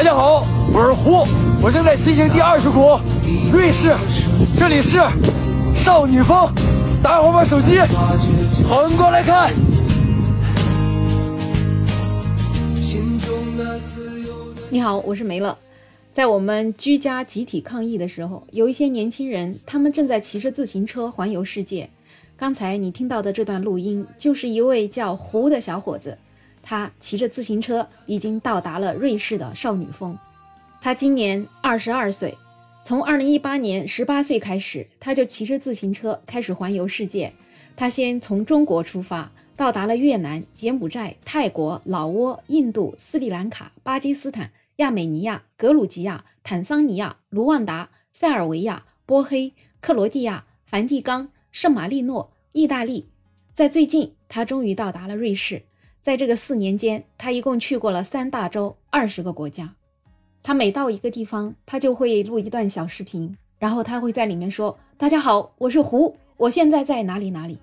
大家好，我是胡，我正在骑行第二十国，瑞士，这里是少女峰，大家伙把手机横过来看。你好，我是梅乐。在我们居家集体抗疫的时候，有一些年轻人，他们正在骑着自行车环游世界。刚才你听到的这段录音，就是一位叫胡的小伙子，他骑着自行车已经到达了瑞士的少女峰。他今年二十二岁，从二零一八年十八岁开始，他就骑着自行车开始环游世界。他先从中国出发，到达了越南、柬埔寨、泰国、老挝、印度、斯里兰卡、巴基斯坦、亚美尼亚、格鲁吉亚、坦桑尼亚、卢旺达、塞尔维亚、波黑、克罗地亚、梵蒂冈。圣马力诺、意大利，在最近，他终于到达了瑞士。在这个四年间，他一共去过了三大洲、二十个国家。他每到一个地方，他就会录一段小视频，然后他会在里面说：“大家好，我是胡，我现在在哪里哪里。”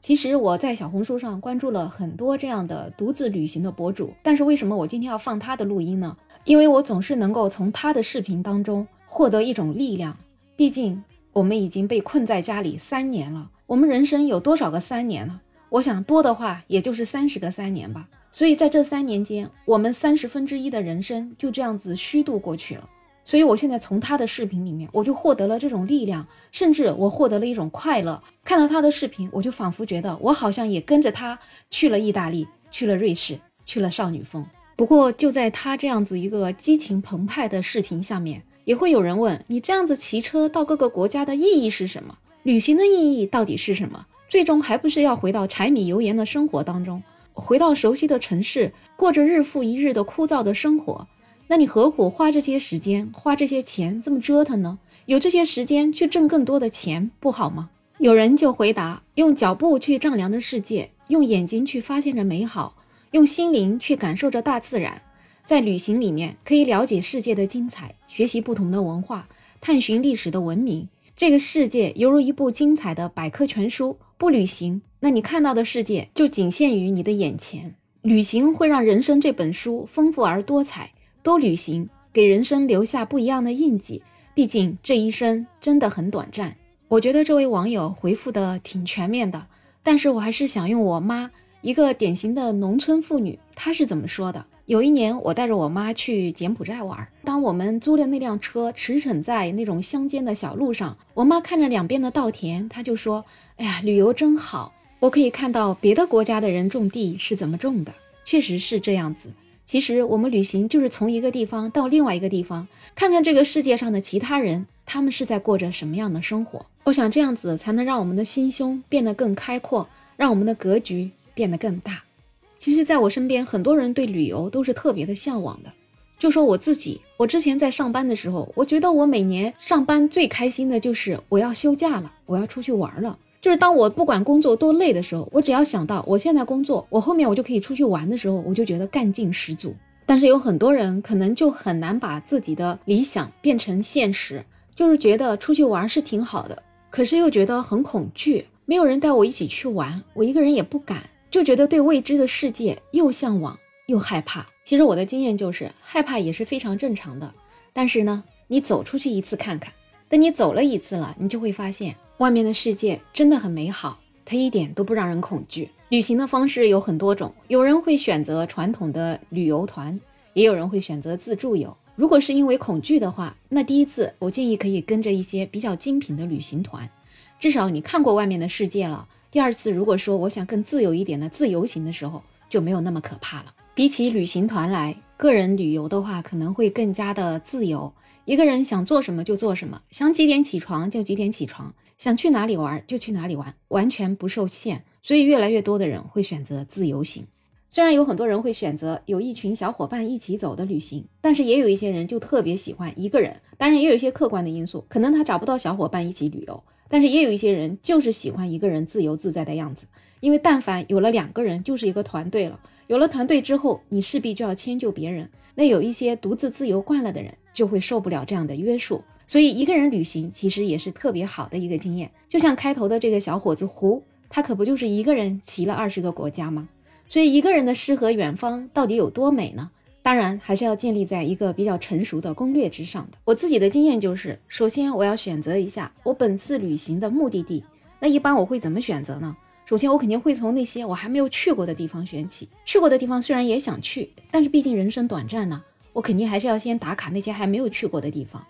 其实我在小红书上关注了很多这样的独自旅行的博主，但是为什么我今天要放他的录音呢？因为我总是能够从他的视频当中获得一种力量，毕竟。我们已经被困在家里三年了，我们人生有多少个三年呢？我想多的话，也就是三十个三年吧。所以在这三年间，我们三十分之一的人生就这样子虚度过去了。所以我现在从他的视频里面，我就获得了这种力量，甚至我获得了一种快乐。看到他的视频，我就仿佛觉得我好像也跟着他去了意大利，去了瑞士，去了少女峰。不过就在他这样子一个激情澎湃的视频下面。也会有人问你这样子骑车到各个国家的意义是什么？旅行的意义到底是什么？最终还不是要回到柴米油盐的生活当中，回到熟悉的城市，过着日复一日的枯燥的生活？那你何苦花这些时间、花这些钱这么折腾呢？有这些时间去挣更多的钱不好吗？有人就回答：用脚步去丈量着世界，用眼睛去发现着美好，用心灵去感受着大自然。在旅行里面，可以了解世界的精彩，学习不同的文化，探寻历史的文明。这个世界犹如一部精彩的百科全书。不旅行，那你看到的世界就仅限于你的眼前。旅行会让人生这本书丰富而多彩。多旅行，给人生留下不一样的印记。毕竟这一生真的很短暂。我觉得这位网友回复的挺全面的，但是我还是想用我妈，一个典型的农村妇女，她是怎么说的。有一年，我带着我妈去柬埔寨玩。当我们租的那辆车驰骋在那种乡间的小路上，我妈看着两边的稻田，她就说：“哎呀，旅游真好！我可以看到别的国家的人种地是怎么种的。”确实是这样子。其实我们旅行就是从一个地方到另外一个地方，看看这个世界上的其他人，他们是在过着什么样的生活。我想这样子才能让我们的心胸变得更开阔，让我们的格局变得更大。其实，在我身边，很多人对旅游都是特别的向往的。就说我自己，我之前在上班的时候，我觉得我每年上班最开心的就是我要休假了，我要出去玩了。就是当我不管工作多累的时候，我只要想到我现在工作，我后面我就可以出去玩的时候，我就觉得干劲十足。但是有很多人可能就很难把自己的理想变成现实，就是觉得出去玩是挺好的，可是又觉得很恐惧，没有人带我一起去玩，我一个人也不敢。就觉得对未知的世界又向往又害怕。其实我的经验就是，害怕也是非常正常的。但是呢，你走出去一次看看，等你走了一次了，你就会发现外面的世界真的很美好，它一点都不让人恐惧。旅行的方式有很多种，有人会选择传统的旅游团，也有人会选择自助游。如果是因为恐惧的话，那第一次我建议可以跟着一些比较精品的旅行团，至少你看过外面的世界了。第二次，如果说我想更自由一点的自由行的时候，就没有那么可怕了。比起旅行团来，个人旅游的话可能会更加的自由，一个人想做什么就做什么，想几点起床就几点起床，想去哪里玩就去哪里玩，完全不受限。所以越来越多的人会选择自由行。虽然有很多人会选择有一群小伙伴一起走的旅行，但是也有一些人就特别喜欢一个人。当然，也有一些客观的因素，可能他找不到小伙伴一起旅游。但是也有一些人就是喜欢一个人自由自在的样子，因为但凡有了两个人，就是一个团队了。有了团队之后，你势必就要迁就别人。那有一些独自自由惯了的人，就会受不了这样的约束。所以一个人旅行其实也是特别好的一个经验。就像开头的这个小伙子胡，他可不就是一个人骑了二十个国家吗？所以一个人的诗和远方到底有多美呢？当然还是要建立在一个比较成熟的攻略之上的。我自己的经验就是，首先我要选择一下我本次旅行的目的地。那一般我会怎么选择呢？首先我肯定会从那些我还没有去过的地方选起。去过的地方虽然也想去，但是毕竟人生短暂呢，我肯定还是要先打卡那些还没有去过的地方。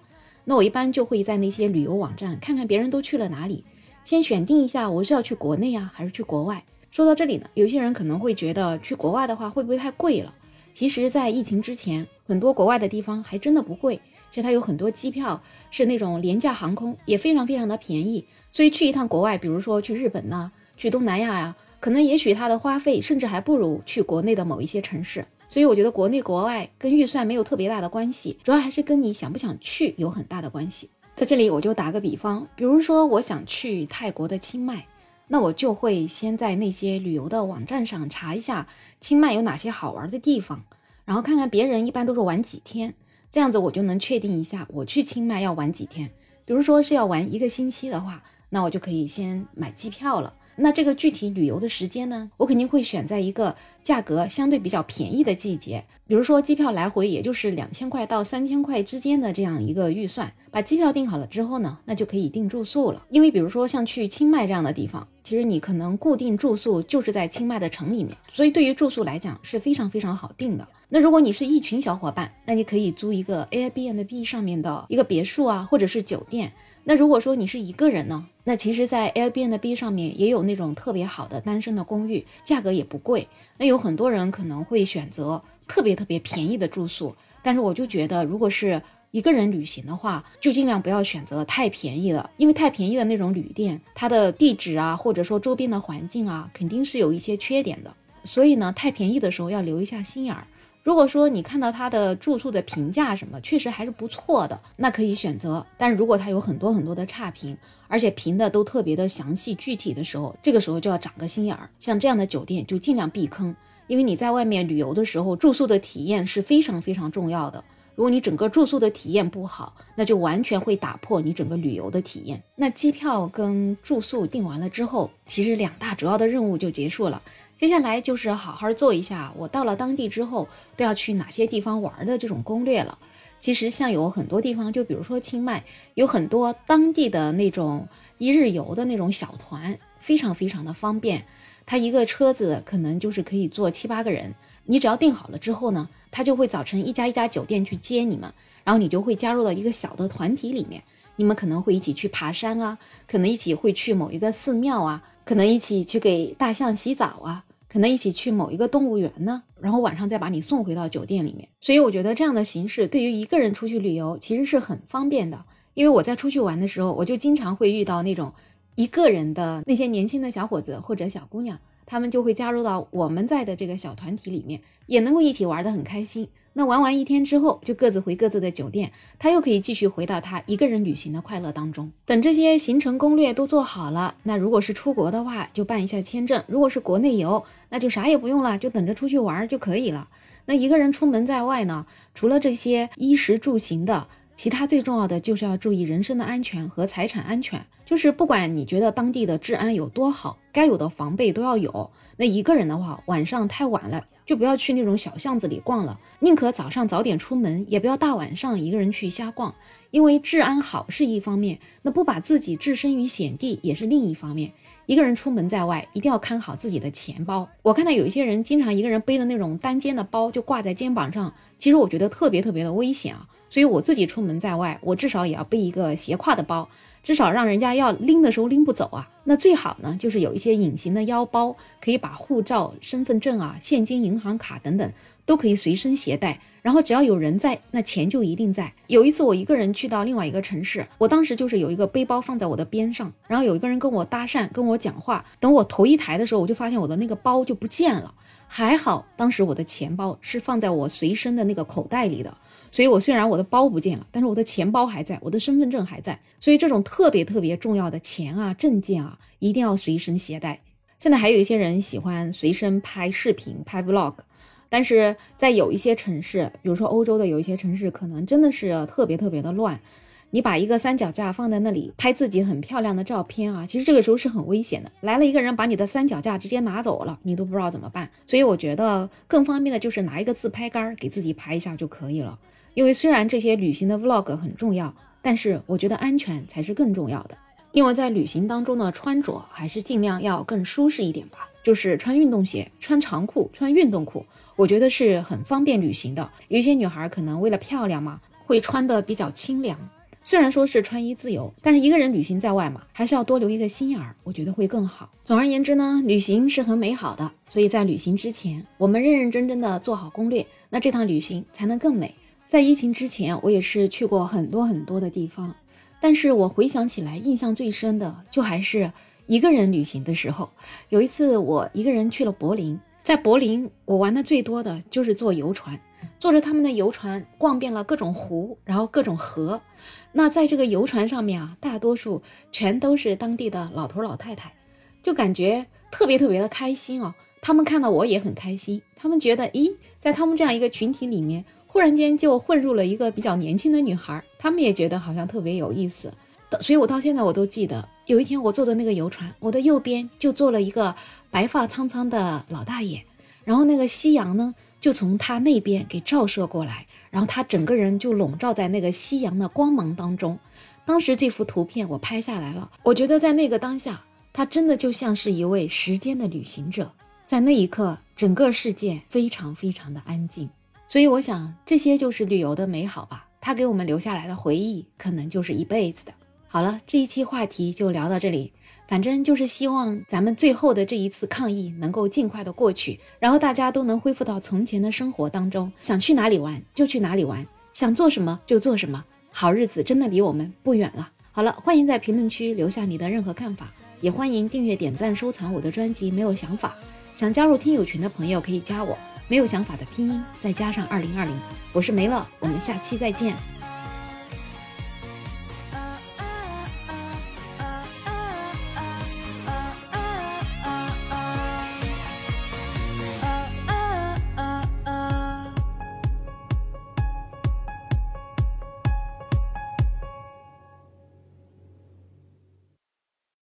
那我一般就会在那些旅游网站看看别人都去了哪里，先选定一下我是要去国内啊，还是去国外。说到这里呢，有些人可能会觉得去国外的话会不会太贵了？其实，在疫情之前，很多国外的地方还真的不贵，其实它有很多机票是那种廉价航空，也非常非常的便宜。所以去一趟国外，比如说去日本呢，去东南亚呀，可能也许它的花费甚至还不如去国内的某一些城市。所以我觉得国内国外跟预算没有特别大的关系，主要还是跟你想不想去有很大的关系。在这里我就打个比方，比如说我想去泰国的清迈，那我就会先在那些旅游的网站上查一下清迈有哪些好玩的地方。然后看看别人一般都是玩几天，这样子我就能确定一下我去清迈要玩几天。比如说是要玩一个星期的话，那我就可以先买机票了。那这个具体旅游的时间呢，我肯定会选在一个价格相对比较便宜的季节，比如说机票来回也就是两千块到三千块之间的这样一个预算。把机票订好了之后呢，那就可以订住宿了。因为比如说像去清迈这样的地方，其实你可能固定住宿就是在清迈的城里面，所以对于住宿来讲是非常非常好订的。那如果你是一群小伙伴，那你可以租一个 Airbnb 上面的一个别墅啊，或者是酒店。那如果说你是一个人呢，那其实，在 Airbnb 上面也有那种特别好的单身的公寓，价格也不贵。那有很多人可能会选择特别特别便宜的住宿，但是我就觉得，如果是一个人旅行的话，就尽量不要选择太便宜的，因为太便宜的那种旅店，它的地址啊，或者说周边的环境啊，肯定是有一些缺点的。所以呢，太便宜的时候要留一下心眼儿。如果说你看到他的住宿的评价什么，确实还是不错的，那可以选择。但是如果他有很多很多的差评，而且评的都特别的详细具体的时候，这个时候就要长个心眼儿。像这样的酒店就尽量避坑，因为你在外面旅游的时候，住宿的体验是非常非常重要的。如果你整个住宿的体验不好，那就完全会打破你整个旅游的体验。那机票跟住宿订完了之后，其实两大主要的任务就结束了。接下来就是好好做一下我到了当地之后都要去哪些地方玩的这种攻略了。其实像有很多地方，就比如说清迈，有很多当地的那种一日游的那种小团，非常非常的方便。它一个车子可能就是可以坐七八个人，你只要订好了之后呢，他就会早晨一家一家酒店去接你们，然后你就会加入到一个小的团体里面，你们可能会一起去爬山啊，可能一起会去某一个寺庙啊，可能一起去给大象洗澡啊。可能一起去某一个动物园呢，然后晚上再把你送回到酒店里面。所以我觉得这样的形式对于一个人出去旅游其实是很方便的。因为我在出去玩的时候，我就经常会遇到那种一个人的那些年轻的小伙子或者小姑娘。他们就会加入到我们在的这个小团体里面，也能够一起玩得很开心。那玩完一天之后，就各自回各自的酒店，他又可以继续回到他一个人旅行的快乐当中。等这些行程攻略都做好了，那如果是出国的话，就办一下签证；如果是国内游，那就啥也不用了，就等着出去玩就可以了。那一个人出门在外呢，除了这些衣食住行的。其他最重要的就是要注意人身的安全和财产安全，就是不管你觉得当地的治安有多好，该有的防备都要有。那一个人的话，晚上太晚了就不要去那种小巷子里逛了，宁可早上早点出门，也不要大晚上一个人去瞎逛。因为治安好是一方面，那不把自己置身于险地也是另一方面。一个人出门在外，一定要看好自己的钱包。我看到有一些人经常一个人背着那种单肩的包就挂在肩膀上，其实我觉得特别特别的危险啊。所以我自己出门在外，我至少也要背一个斜挎的包，至少让人家要拎的时候拎不走啊。那最好呢，就是有一些隐形的腰包，可以把护照、身份证啊、现金、银行卡等等都可以随身携带。然后只要有人在，那钱就一定在。有一次我一个人去到另外一个城市，我当时就是有一个背包放在我的边上，然后有一个人跟我搭讪，跟我讲话。等我头一抬的时候，我就发现我的那个包就不见了。还好当时我的钱包是放在我随身的那个口袋里的。所以，我虽然我的包不见了，但是我的钱包还在，我的身份证还在。所以，这种特别特别重要的钱啊、证件啊，一定要随身携带。现在还有一些人喜欢随身拍视频、拍 vlog，但是在有一些城市，比如说欧洲的有一些城市，可能真的是特别特别的乱。你把一个三脚架放在那里拍自己很漂亮的照片啊，其实这个时候是很危险的。来了一个人把你的三脚架直接拿走了，你都不知道怎么办。所以我觉得更方便的就是拿一个自拍杆给自己拍一下就可以了。因为虽然这些旅行的 vlog 很重要，但是我觉得安全才是更重要的。因为在旅行当中的穿着还是尽量要更舒适一点吧，就是穿运动鞋、穿长裤、穿运动裤，我觉得是很方便旅行的。有一些女孩可能为了漂亮嘛，会穿的比较清凉。虽然说是穿衣自由，但是一个人旅行在外嘛，还是要多留一个心眼儿，我觉得会更好。总而言之呢，旅行是很美好的，所以在旅行之前，我们认认真真的做好攻略，那这趟旅行才能更美。在疫情之前，我也是去过很多很多的地方，但是我回想起来，印象最深的就还是一个人旅行的时候。有一次，我一个人去了柏林，在柏林，我玩的最多的就是坐游船。坐着他们的游船逛遍了各种湖，然后各种河。那在这个游船上面啊，大多数全都是当地的老头老太太，就感觉特别特别的开心哦。他们看到我也很开心，他们觉得，咦，在他们这样一个群体里面，忽然间就混入了一个比较年轻的女孩，他们也觉得好像特别有意思。所以我到现在我都记得，有一天我坐的那个游船，我的右边就坐了一个白发苍苍的老大爷，然后那个夕阳呢。就从他那边给照射过来，然后他整个人就笼罩在那个夕阳的光芒当中。当时这幅图片我拍下来了，我觉得在那个当下，他真的就像是一位时间的旅行者。在那一刻，整个世界非常非常的安静。所以我想，这些就是旅游的美好吧。他给我们留下来的回忆，可能就是一辈子的。好了，这一期话题就聊到这里。反正就是希望咱们最后的这一次抗疫能够尽快的过去，然后大家都能恢复到从前的生活当中，想去哪里玩就去哪里玩，想做什么就做什么，好日子真的离我们不远了。好了，欢迎在评论区留下你的任何看法，也欢迎订阅、点赞、收藏我的专辑。没有想法，想加入听友群的朋友可以加我，没有想法的拼音再加上二零二零，我是梅乐，我们下期再见。